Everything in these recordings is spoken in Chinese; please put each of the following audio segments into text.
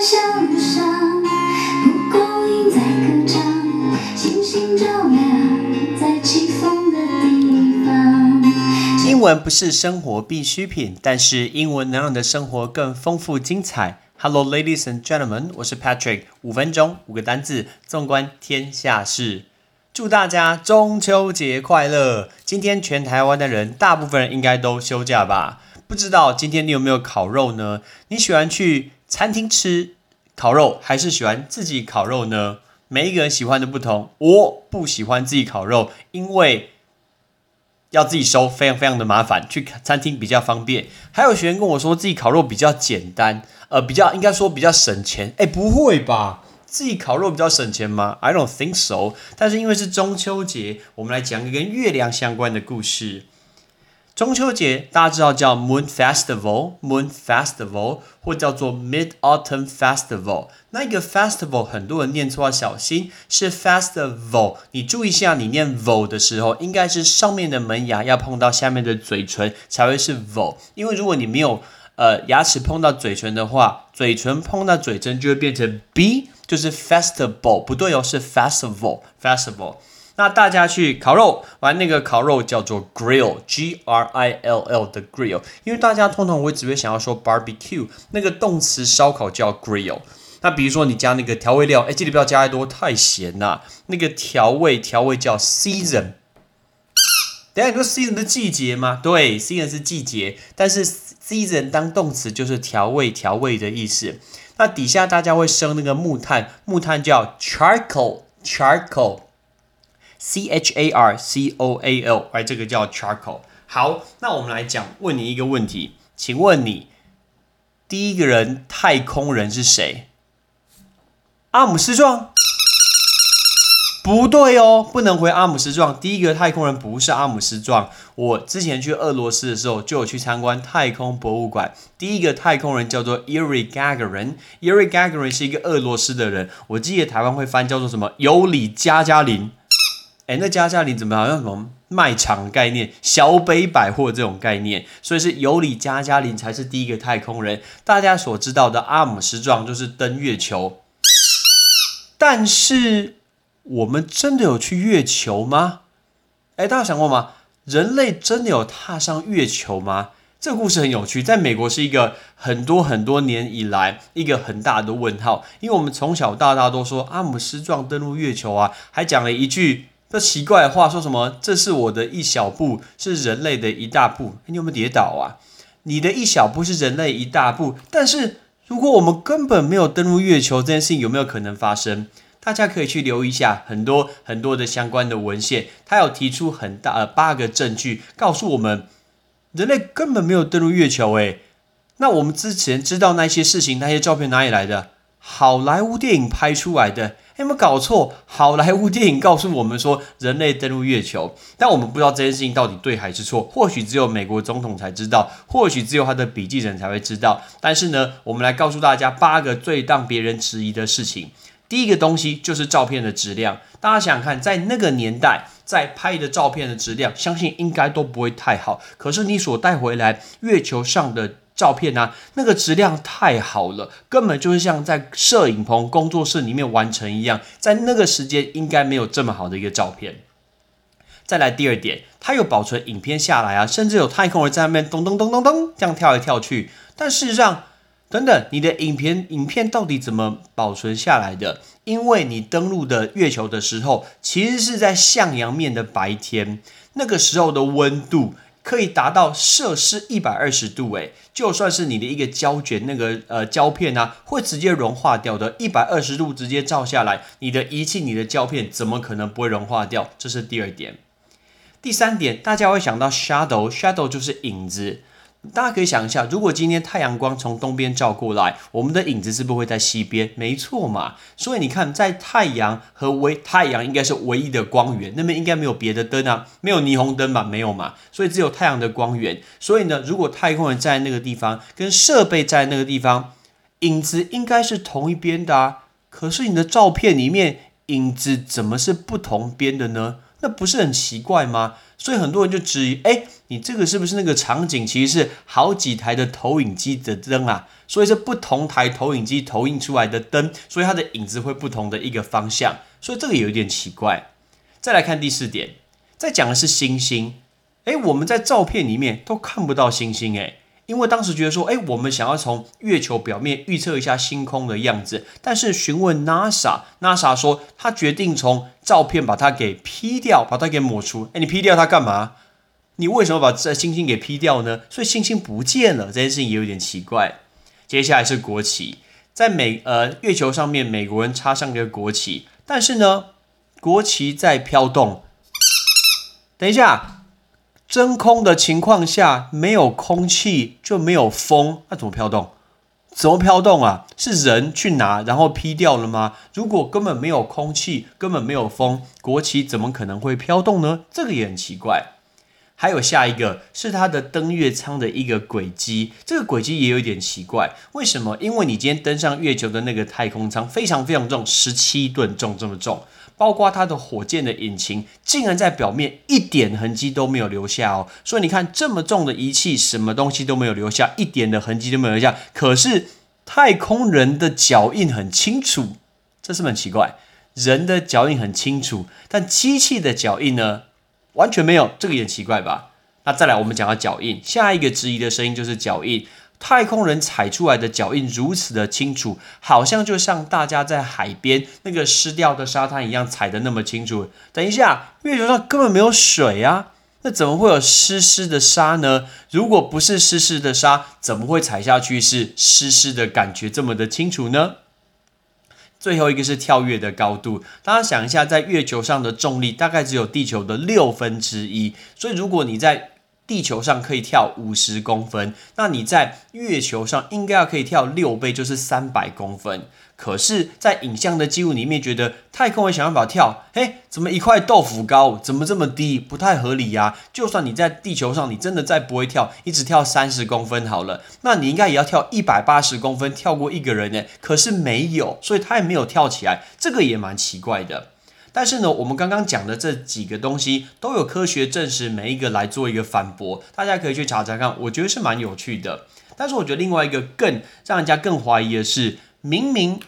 小路上，蒲公英在歌唱，星星照亮在起风的地方。英文不是生活必需品，但是英文能让你的生活更丰富精彩。Hello, ladies and gentlemen，我是 Patrick。五分钟，五个单字，纵观天下事。祝大家中秋节快乐！今天全台湾的人，大部分人应该都休假吧？不知道今天你有没有烤肉呢？你喜欢去餐厅吃烤肉，还是喜欢自己烤肉呢？每一个人喜欢的不同。我不喜欢自己烤肉，因为要自己收，非常非常的麻烦。去餐厅比较方便。还有学员跟我说，自己烤肉比较简单，呃，比较应该说比较省钱。哎，不会吧？自己烤肉比较省钱吗？I don't think so。但是因为是中秋节，我们来讲一个跟月亮相关的故事。中秋节大家知道叫 Moon Festival，Moon Festival 或叫做 Mid Autumn Festival。那一个 Festival 很多人念错要小心，是 Festival。你注意一下，你念 vol 的时候，应该是上面的门牙要碰到下面的嘴唇才会是 vol。因为如果你没有呃牙齿碰到嘴唇的话，嘴唇碰到嘴唇就会变成 b，就是 Festival。不对哦，是 Festival，Festival。那大家去烤肉玩那个烤肉叫做 grill，G R I L L 的 grill，因为大家通常会只会想要说 barbecue，那个动词烧烤叫 grill。那比如说你加那个调味料，哎，这里不要加太多，太咸了。那个调味调味叫 season。等下你说 season 的季节吗？对，season 是季节，但是 season 当动词就是调味调味的意思。那底下大家会生那个木炭，木炭叫 charcoal，charcoal。C H A R C O A L，哎，这个叫 charcoal。好，那我们来讲，问你一个问题，请问你第一个人太空人是谁？阿姆斯壮？不对哦，不能回阿姆斯壮。第一个太空人不是阿姆斯壮。我之前去俄罗斯的时候，就有去参观太空博物馆。第一个太空人叫做 Yuri Gagarin。Yuri Gagarin 是一个俄罗斯的人。我记得台湾会翻叫做什么？尤里加加林。哎，那加加林怎么好像什么卖场概念、小北百货这种概念？所以是尤里加加林才是第一个太空人。大家所知道的阿姆斯壮就是登月球。但是我们真的有去月球吗？哎，大家想过吗？人类真的有踏上月球吗？这个故事很有趣，在美国是一个很多很多年以来一个很大的问号，因为我们从小到大都说阿姆斯壮登陆月球啊，还讲了一句。这奇怪的话说什么？这是我的一小步，是人类的一大步。你有没有跌倒啊？你的一小步是人类一大步，但是如果我们根本没有登陆月球，这件事情有没有可能发生？大家可以去留意一下很多很多的相关的文献，他有提出很大呃八个证据，告诉我们人类根本没有登陆月球。诶，那我们之前知道那些事情，那些照片哪里来的？好莱坞电影拍出来的。有没有搞错？好莱坞电影告诉我们说人类登陆月球，但我们不知道这件事情到底对还是错。或许只有美国总统才知道，或许只有他的笔记人才会知道。但是呢，我们来告诉大家八个最让别人质疑的事情。第一个东西就是照片的质量。大家想想看，在那个年代，在拍的照片的质量，相信应该都不会太好。可是你所带回来月球上的。照片啊，那个质量太好了，根本就是像在摄影棚工作室里面完成一样。在那个时间，应该没有这么好的一个照片。再来第二点，它有保存影片下来啊，甚至有太空人在那边咚咚咚咚咚这样跳来跳去。但事实上，等等，你的影片影片到底怎么保存下来的？因为你登陆的月球的时候，其实是在向阳面的白天，那个时候的温度。可以达到摄氏一百二十度，诶，就算是你的一个胶卷那个呃胶片啊，会直接融化掉的。一百二十度直接照下来，你的仪器、你的胶片怎么可能不会融化掉？这是第二点。第三点，大家会想到 shadow，shadow 就是影子。大家可以想一下，如果今天太阳光从东边照过来，我们的影子是不是会在西边？没错嘛。所以你看，在太阳和唯太阳应该是唯一的光源，那边应该没有别的灯啊，没有霓虹灯吧？没有嘛。所以只有太阳的光源。所以呢，如果太空人在那个地方，跟设备在那个地方，影子应该是同一边的啊。可是你的照片里面，影子怎么是不同边的呢？那不是很奇怪吗？所以很多人就质疑，哎，你这个是不是那个场景其实是好几台的投影机的灯啊？所以是不同台投影机投影出来的灯，所以它的影子会不同的一个方向，所以这个有一点奇怪。再来看第四点，再讲的是星星，哎，我们在照片里面都看不到星星，哎。因为当时觉得说，哎，我们想要从月球表面预测一下星空的样子，但是询问 NASA，NASA 说他决定从照片把它给 P 掉，把它给抹除。哎，你 P 掉它干嘛？你为什么把这星星给 P 掉呢？所以星星不见了，这件事情也有点奇怪。接下来是国旗，在美呃月球上面，美国人插上一个国旗，但是呢，国旗在飘动。等一下。真空的情况下，没有空气就没有风，那怎么飘动？怎么飘动啊？是人去拿然后劈掉了吗？如果根本没有空气，根本没有风，国旗怎么可能会飘动呢？这个也很奇怪。还有下一个是它的登月舱的一个轨迹，这个轨迹也有一点奇怪。为什么？因为你今天登上月球的那个太空舱非常非常重，十七吨重这么重。包括它的火箭的引擎，竟然在表面一点痕迹都没有留下哦。所以你看，这么重的仪器，什么东西都没有留下，一点的痕迹都没有留下。可是太空人的脚印很清楚，这是很奇怪？人的脚印很清楚，但机器的脚印呢，完全没有，这个也奇怪吧？那再来，我们讲到脚印，下一个质疑的声音就是脚印。太空人踩出来的脚印如此的清楚，好像就像大家在海边那个湿掉的沙滩一样踩的那么清楚。等一下，月球上根本没有水啊，那怎么会有湿湿的沙呢？如果不是湿湿的沙，怎么会踩下去是湿湿的感觉这么的清楚呢？最后一个是跳跃的高度，大家想一下，在月球上的重力大概只有地球的六分之一，所以如果你在地球上可以跳五十公分，那你在月球上应该要可以跳六倍，就是三百公分。可是，在影像的记录里面，觉得太空人想办法跳，嘿，怎么一块豆腐高，怎么这么低，不太合理呀？就算你在地球上，你真的再不会跳，一直跳三十公分好了，那你应该也要跳一百八十公分，跳过一个人呢。可是没有，所以他也没有跳起来，这个也蛮奇怪的。但是呢，我们刚刚讲的这几个东西都有科学证实，每一个来做一个反驳，大家可以去查查看，我觉得是蛮有趣的。但是我觉得另外一个更让人家更怀疑的是，明明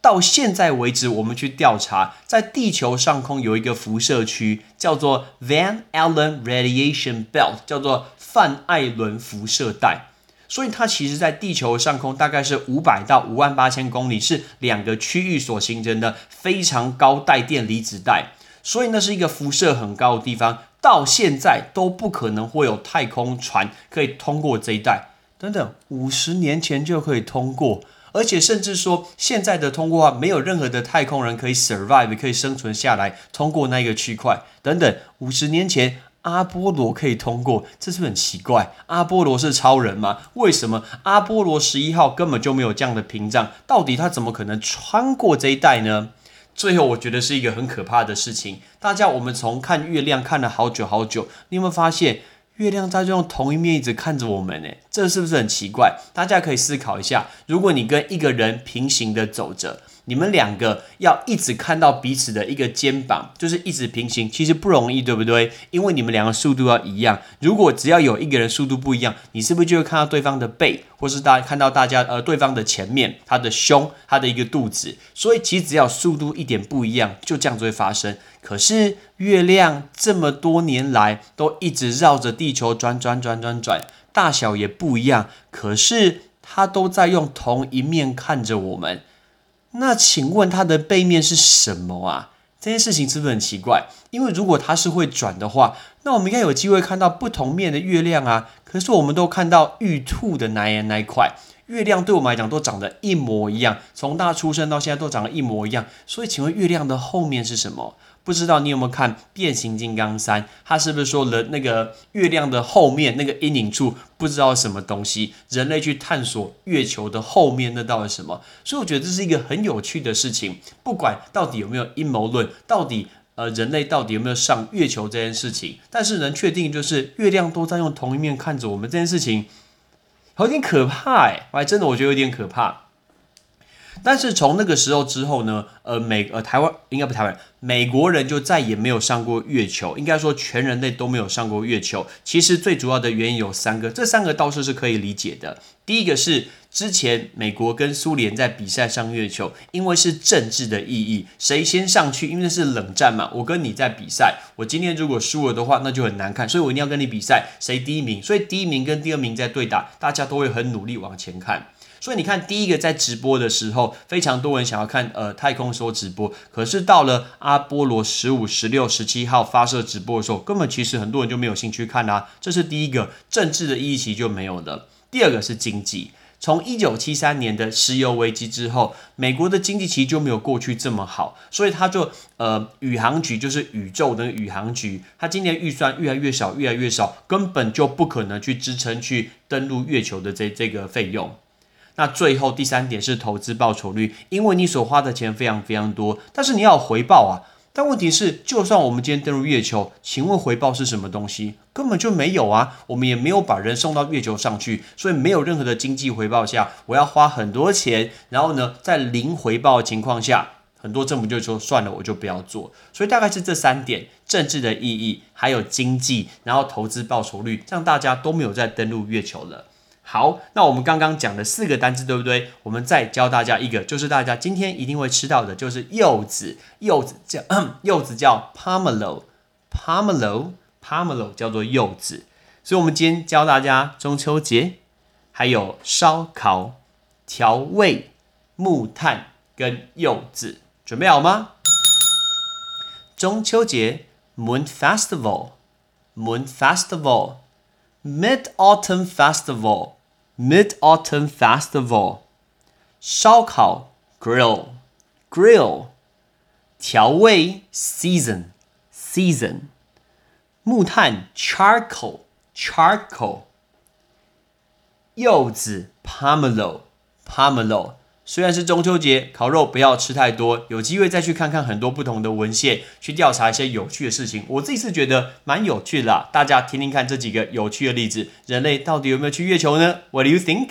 到现在为止，我们去调查，在地球上空有一个辐射区，叫做 Van Allen Radiation Belt，叫做范艾伦辐射带。所以它其实，在地球上空大概是五百到五万八千公里，是两个区域所形成的非常高带电离子带。所以那是一个辐射很高的地方，到现在都不可能会有太空船可以通过这一带。等等，五十年前就可以通过，而且甚至说现在的通过啊，没有任何的太空人可以 survive，可以生存下来通过那个区块。等等，五十年前。阿波罗可以通过，这是不是很奇怪？阿波罗是超人吗？为什么阿波罗十一号根本就没有这样的屏障？到底他怎么可能穿过这一带呢？最后，我觉得是一个很可怕的事情。大家，我们从看月亮看了好久好久，你有没有发现月亮在用同一面一直看着我们呢？这是不是很奇怪？大家可以思考一下，如果你跟一个人平行的走着。你们两个要一直看到彼此的一个肩膀，就是一直平行，其实不容易，对不对？因为你们两个速度要一样。如果只要有一个人速度不一样，你是不是就会看到对方的背，或是大家看到大家呃对方的前面，他的胸，他的一个肚子？所以其实只要速度一点不一样，就这样子会发生。可是月亮这么多年来都一直绕着地球转转转转转，大小也不一样，可是它都在用同一面看着我们。那请问它的背面是什么啊？这件事情是不是很奇怪？因为如果它是会转的话，那我们应该有机会看到不同面的月亮啊。可是我们都看到玉兔的那一那一块月亮，对我们来讲都长得一模一样，从大出生到现在都长得一模一样。所以请问月亮的后面是什么？不知道你有没有看《变形金刚三》？它是不是说了那个月亮的后面那个阴影处不知道什么东西？人类去探索月球的后面那到底什么？所以我觉得这是一个很有趣的事情。不管到底有没有阴谋论，到底呃人类到底有没有上月球这件事情，但是能确定就是月亮都在用同一面看着我们这件事情，有点可怕哎，我还真的我觉得有点可怕。但是从那个时候之后呢，呃，美呃台湾应该不台湾，美国人就再也没有上过月球，应该说全人类都没有上过月球。其实最主要的原因有三个，这三个倒是是可以理解的。第一个是之前美国跟苏联在比赛上月球，因为是政治的意义，谁先上去，因为是冷战嘛，我跟你在比赛，我今天如果输了的话，那就很难看，所以我一定要跟你比赛，谁第一名，所以第一名跟第二名在对打，大家都会很努力往前看。所以你看，第一个在直播的时候，非常多人想要看呃太空梭直播，可是到了阿波罗十五、十六、十七号发射直播的时候，根本其实很多人就没有兴趣看啦。这是第一个政治的意义其实就没有了。第二个是经济，从一九七三年的石油危机之后，美国的经济其实就没有过去这么好，所以他就呃宇航局就是宇宙的宇航局，他今年预算越来越少，越来越少，根本就不可能去支撑去登陆月球的这这个费用。那最后第三点是投资报酬率，因为你所花的钱非常非常多，但是你要有回报啊。但问题是，就算我们今天登陆月球，请问回报是什么东西？根本就没有啊！我们也没有把人送到月球上去，所以没有任何的经济回报下，我要花很多钱，然后呢，在零回报的情况下，很多政府就说算了，我就不要做。所以大概是这三点：政治的意义，还有经济，然后投资报酬率，让大家都没有再登陆月球了。好，那我们刚刚讲的四个单词，对不对？我们再教大家一个，就是大家今天一定会吃到的，就是柚子。柚子叫 柚子叫 pomelo，pomelo，pomelo 叫做柚子。所以，我们今天教大家中秋节，还有烧烤、调味、木炭跟柚子，准备好吗？中秋节 Moon Festival，Moon Festival，Mid Autumn Festival。Mid Autumn Festival，烧烤 Grill Grill，调味 Season Season，木炭 Charcoal Charcoal，柚子 Pomelo Pomelo。 虽然是中秋节，烤肉不要吃太多。有机会再去看看很多不同的文献，去调查一些有趣的事情。我自己是觉得蛮有趣的啦，大家听听看这几个有趣的例子。人类到底有没有去月球呢？What do you think？